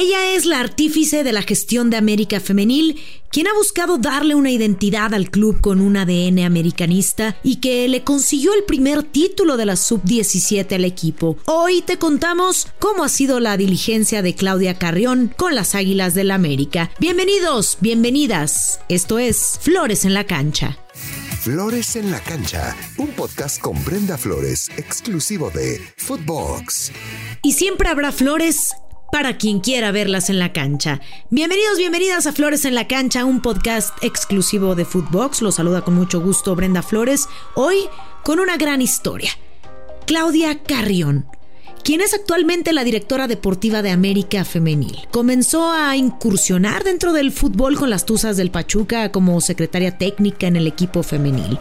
Ella es la artífice de la gestión de América Femenil, quien ha buscado darle una identidad al club con un ADN americanista y que le consiguió el primer título de la sub-17 al equipo. Hoy te contamos cómo ha sido la diligencia de Claudia Carrión con las Águilas del la América. Bienvenidos, bienvenidas. Esto es Flores en la Cancha. Flores en la Cancha, un podcast con Brenda Flores, exclusivo de Footbox. Y siempre habrá flores para quien quiera verlas en la cancha. Bienvenidos, bienvenidas a Flores en la Cancha, un podcast exclusivo de Footbox. Los saluda con mucho gusto Brenda Flores, hoy con una gran historia. Claudia Carrión, quien es actualmente la directora deportiva de América Femenil. Comenzó a incursionar dentro del fútbol con las Tuzas del Pachuca como secretaria técnica en el equipo femenil,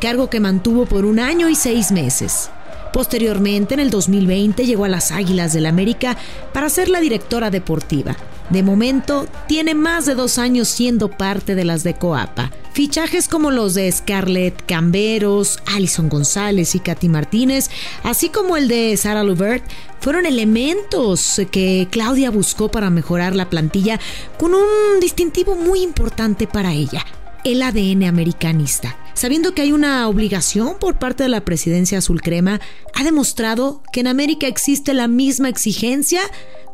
cargo que mantuvo por un año y seis meses. Posteriormente, en el 2020, llegó a las Águilas del América para ser la directora deportiva. De momento, tiene más de dos años siendo parte de las de Coapa. Fichajes como los de Scarlett Camberos, Alison González y Katy Martínez, así como el de Sara Lubert, fueron elementos que Claudia buscó para mejorar la plantilla con un distintivo muy importante para ella, el ADN americanista sabiendo que hay una obligación por parte de la presidencia azul crema, ha demostrado que en América existe la misma exigencia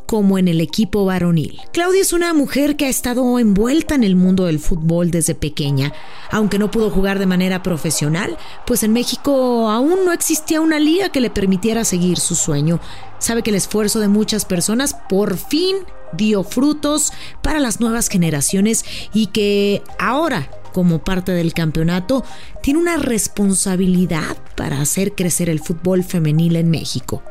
como en el equipo varonil. Claudia es una mujer que ha estado envuelta en el mundo del fútbol desde pequeña, aunque no pudo jugar de manera profesional, pues en México aún no existía una liga que le permitiera seguir su sueño. Sabe que el esfuerzo de muchas personas por fin dio frutos para las nuevas generaciones y que ahora como parte del campeonato, tiene una responsabilidad para hacer crecer el fútbol femenil en México.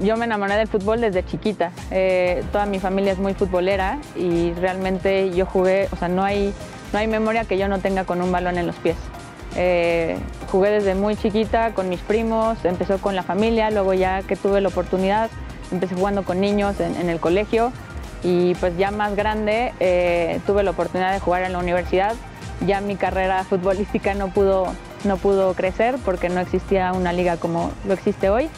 Yo me enamoré del fútbol desde chiquita. Eh, toda mi familia es muy futbolera y realmente yo jugué, o sea, no hay, no hay memoria que yo no tenga con un balón en los pies. Eh, jugué desde muy chiquita con mis primos, empezó con la familia, luego ya que tuve la oportunidad, empecé jugando con niños en, el colegio y pues ya más grande eh, tuve la oportunidad de jugar en la universidad ya mi carrera futbolística no pudo, no pudo crecer porque no existía una liga como lo existe hoy,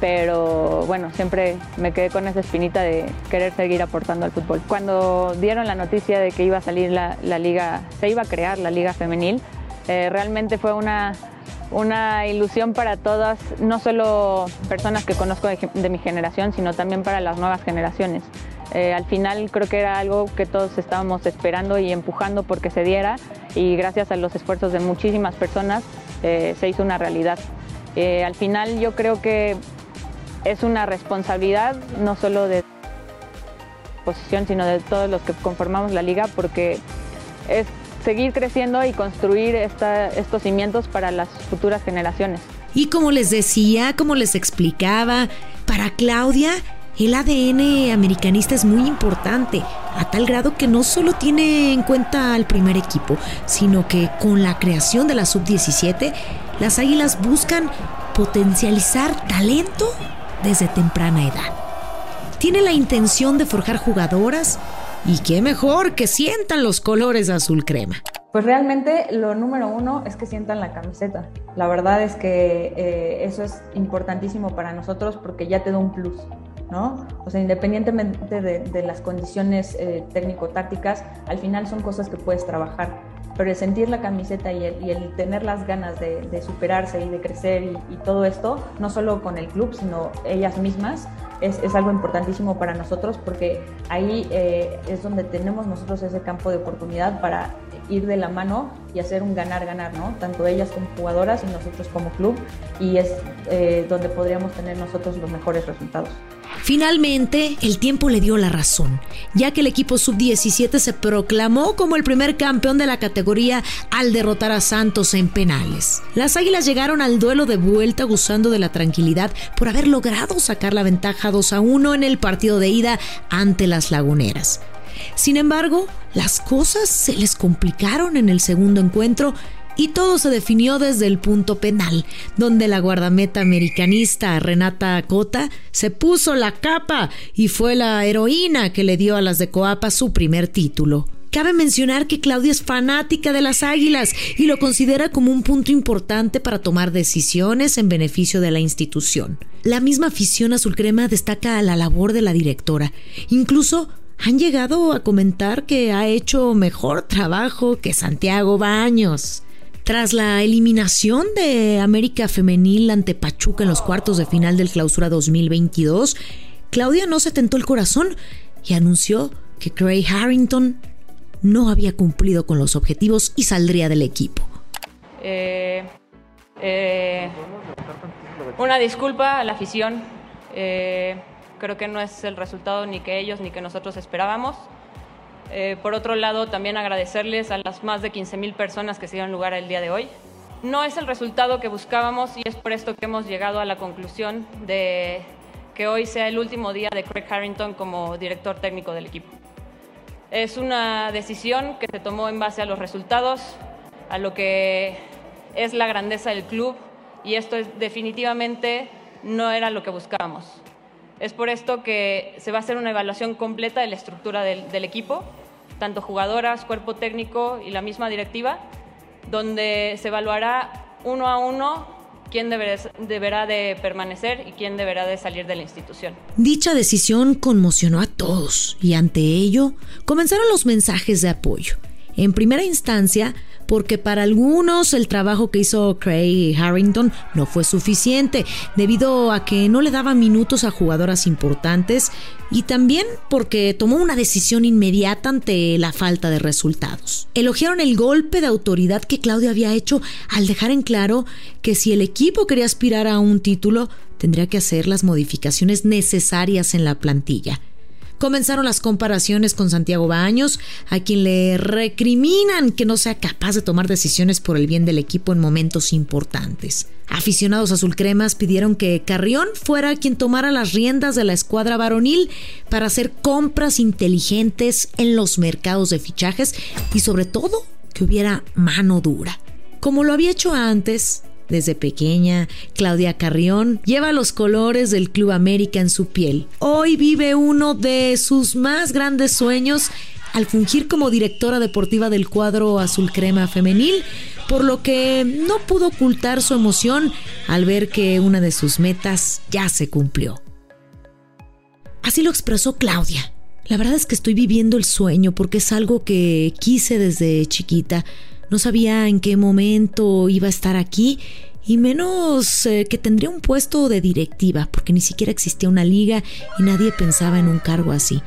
pero bueno, siempre me quedé con esa espinita de querer seguir aportando al fútbol. Cuando dieron la noticia de que iba a salir la, liga, se iba a crear la liga femenil, eh, realmente fue una, una ilusión para todas, no solo personas que conozco de mi generación, sino también para las nuevas generaciones. Eh, al final creo que era algo que todos estábamos esperando y empujando porque se diera y gracias a los esfuerzos de muchísimas personas eh, se hizo una realidad. Eh, al final yo creo que es una responsabilidad no solo de posición sino de todos los que conformamos la liga porque es seguir creciendo y construir estos cimientos para las futuras generaciones. Y como les decía, como les explicaba, para Claudia el ADN americanista es muy importante, a tal grado que no solo tiene en cuenta al primer equipo, sino que con la creación de la sub-17, las Águilas buscan potencializar talento desde temprana edad. Tiene la intención de forjar jugadoras y qué mejor que sientan los colores azul crema. Pues realmente lo número uno es que sientan la camiseta. La verdad es que eh, eso es importantísimo para nosotros porque ya te da un plus. ¿No? O sea, independientemente de, las condiciones eh, técnico-tácticas, al final son cosas que puedes trabajar. Pero el sentir la camiseta y el, tener las ganas de, superarse y de crecer y, todo esto, no solo con el club, sino ellas mismas, es, algo importantísimo para nosotros porque ahí eh, es donde tenemos nosotros ese campo de oportunidad para ir de la mano y hacer un ganar-ganar, ¿no? Tanto ellas como jugadoras y nosotros como club, y es eh, donde podríamos tener nosotros los mejores resultados. Finalmente, el tiempo le dio la razón, ya que el equipo sub-17 se proclamó como el primer campeón de la categoría al derrotar a Santos en penales. Las Águilas llegaron al duelo de vuelta gozando de la tranquilidad por haber logrado sacar la ventaja 2 a 1 en el partido de ida ante las Laguneras. Sin embargo, las cosas se les complicaron en el segundo encuentro y todo se definió desde el punto penal, donde la guardameta americanista Renata Cota se puso la capa y fue la heroína que le dio a las de Coapa su primer título. Cabe mencionar que Claudia es fanática de las águilas y lo considera como un punto importante para tomar decisiones en beneficio de la institución. La misma afición azul crema destaca a la labor de la directora. Incluso han llegado a comentar que ha hecho mejor trabajo que Santiago Baños. Tras la eliminación de América Femenil ante Pachuca en los cuartos de final del Clausura 2022, Claudia no se tentó el corazón y anunció que Craig Harrington no había cumplido con los objetivos y saldría del equipo. Eh, eh, una disculpa a la afición. Eh, creo que no es el resultado ni que ellos ni que nosotros esperábamos. Eh, por otro lado, también agradecerles a las más de 15.000 personas que se dieron lugar el día de hoy. No es el resultado que buscábamos y es por esto que hemos llegado a la conclusión de que hoy sea el último día de Craig Harrington como director técnico del equipo. Es una decisión que se tomó en base a los resultados, a lo que es la grandeza del club y esto es, definitivamente no era lo que buscábamos. Es por esto que se va a hacer una evaluación completa de la estructura del, equipo, tanto jugadoras, cuerpo técnico y la misma directiva, donde se evaluará uno a uno quién deberá, de permanecer y quién deberá de salir de la institución. Dicha decisión conmocionó a todos y ante ello comenzaron los mensajes de apoyo. En primera instancia, porque para algunos el trabajo que hizo Craig Harrington no fue suficiente, debido a que no le daba minutos a jugadoras importantes y también porque tomó una decisión inmediata ante la falta de resultados. Elogiaron el golpe de autoridad que Claudio había hecho al dejar en claro que si el equipo quería aspirar a un título, tendría que hacer las modificaciones necesarias en la plantilla Comenzaron las comparaciones con Santiago Baños, a quien le recriminan que no sea capaz de tomar decisiones por el bien del equipo en momentos importantes. Aficionados azulcremas pidieron que Carrión fuera quien tomara las riendas de la escuadra varonil para hacer compras inteligentes en los mercados de fichajes y sobre todo que hubiera mano dura. Como lo había hecho antes, desde pequeña, Claudia Carrión lleva los colores del Club América en su piel. Hoy vive uno de sus más grandes sueños al fungir como directora deportiva del cuadro azul crema femenil, por lo que no pudo ocultar su emoción al ver que una de sus metas ya se cumplió. Así lo expresó Claudia. La verdad es que estoy viviendo el sueño porque es algo que quise desde chiquita. No sabía en qué momento iba a estar aquí y menos eh, que tendría un puesto de directiva, porque ni siquiera existía una liga y nadie pensaba en un cargo así.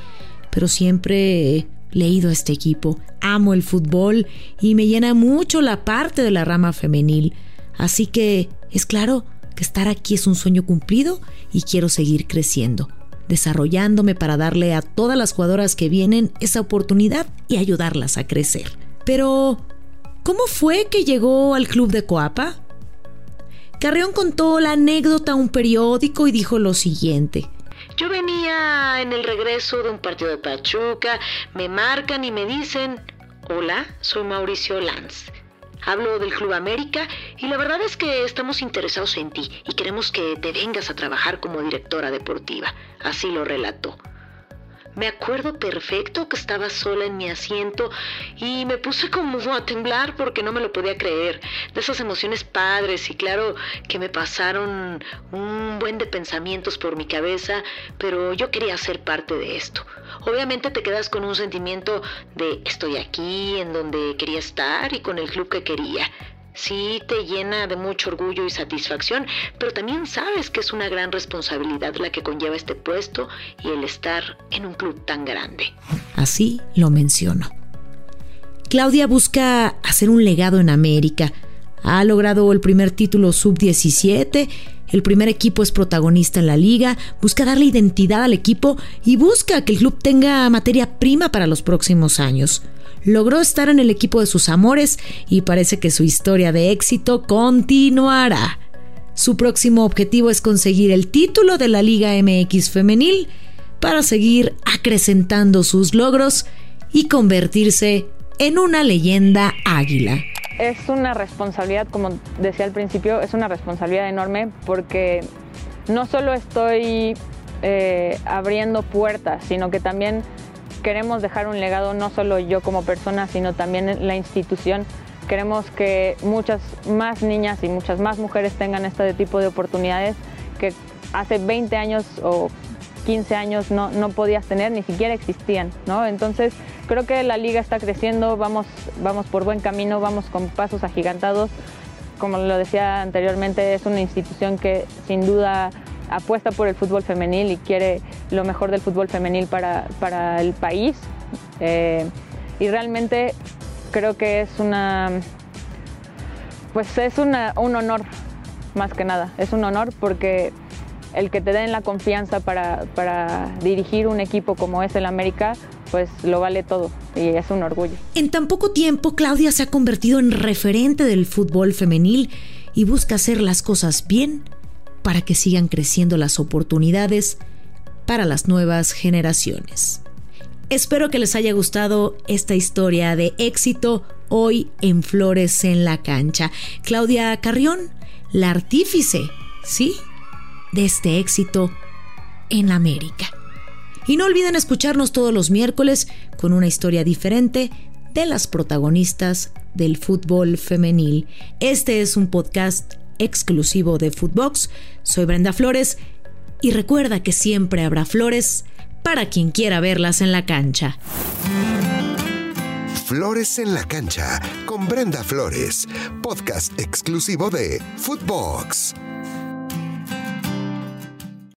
Pero siempre he leído a este equipo, amo el fútbol y me llena mucho la parte de la rama femenil. Así que es claro que estar aquí es un sueño cumplido y quiero seguir creciendo, desarrollándome para darle a todas las jugadoras que vienen esa oportunidad y ayudarlas a crecer. Pero, ¿Cómo fue que llegó al club de Coapa? Carrión contó la anécdota a un periódico y dijo lo siguiente. Yo venía en el regreso de un partido de Pachuca, me marcan y me dicen, hola, soy Mauricio Lanz. Hablo del Club América y la verdad es que estamos interesados en ti y queremos que te vengas a trabajar como directora deportiva. Así lo relató. Me acuerdo perfecto que estaba sola en mi asiento y me puse como a temblar porque no me lo podía creer. De esas emociones padres y claro que me pasaron un buen de pensamientos por mi cabeza, pero yo quería ser parte de esto. Obviamente te quedas con un sentimiento de estoy aquí, en donde quería estar y con el club que quería sí te llena de mucho orgullo y satisfacción, pero también sabes que es una gran responsabilidad la que conlleva este puesto y el estar en un club tan grande. Así lo menciono. Claudia busca hacer un legado en América. Ha logrado el primer título sub-17, el primer equipo es protagonista en la liga, busca darle identidad al equipo y busca que el club tenga materia prima para los próximos años logró estar en el equipo de sus amores y parece que su historia de éxito continuará. Su próximo objetivo es conseguir el título de la Liga MX femenil para seguir acrecentando sus logros y convertirse en una leyenda águila. Es una responsabilidad, como decía al principio, es una responsabilidad enorme porque no solo estoy eh, abriendo puertas, sino que también queremos dejar un legado no solo yo como persona, sino también la institución. Queremos que muchas más niñas y muchas más mujeres tengan este tipo de oportunidades que hace 20 años o 15 años no, no podías tener, ni siquiera existían, ¿no? Entonces creo que la liga está creciendo, vamos, vamos por buen camino, vamos con pasos agigantados. Como lo decía anteriormente, es una institución que sin duda apuesta por el fútbol femenil y quiere lo mejor del fútbol femenil para, para el país. Eh, y realmente creo que es una, pues es un honor más que nada. Es un honor porque el que te den la confianza para, para dirigir un equipo como es el América, pues lo vale todo y es un orgullo. En tan poco tiempo, Claudia se ha convertido en referente del fútbol femenil y busca hacer las cosas bien para que sigan creciendo las oportunidades para las nuevas generaciones. Espero que les haya gustado esta historia de éxito hoy en Flores en la Cancha. Claudia Carrión, la artífice, ¿sí? De este éxito en América. Y no olviden escucharnos todos los miércoles con una historia diferente de las protagonistas del fútbol femenil. Este es un podcast exclusivo de Footbox. Soy Brenda Flores y recuerda que siempre habrá flores para quien quiera verlas en la cancha. Flores en la cancha con Brenda Flores, podcast exclusivo de Footbox.